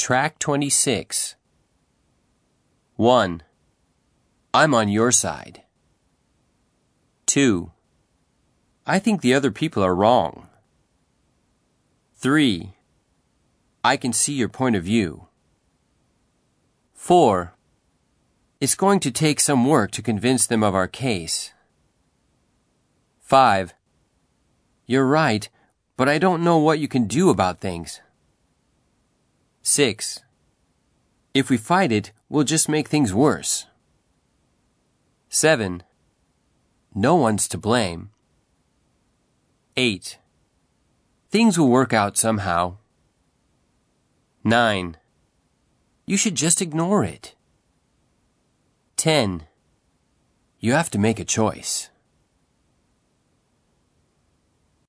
Track 26. 1. I'm on your side. 2. I think the other people are wrong. 3. I can see your point of view. 4. It's going to take some work to convince them of our case. 5. You're right, but I don't know what you can do about things. 6. If we fight it, we'll just make things worse. 7. No one's to blame. 8. Things will work out somehow. 9. You should just ignore it. 10. You have to make a choice.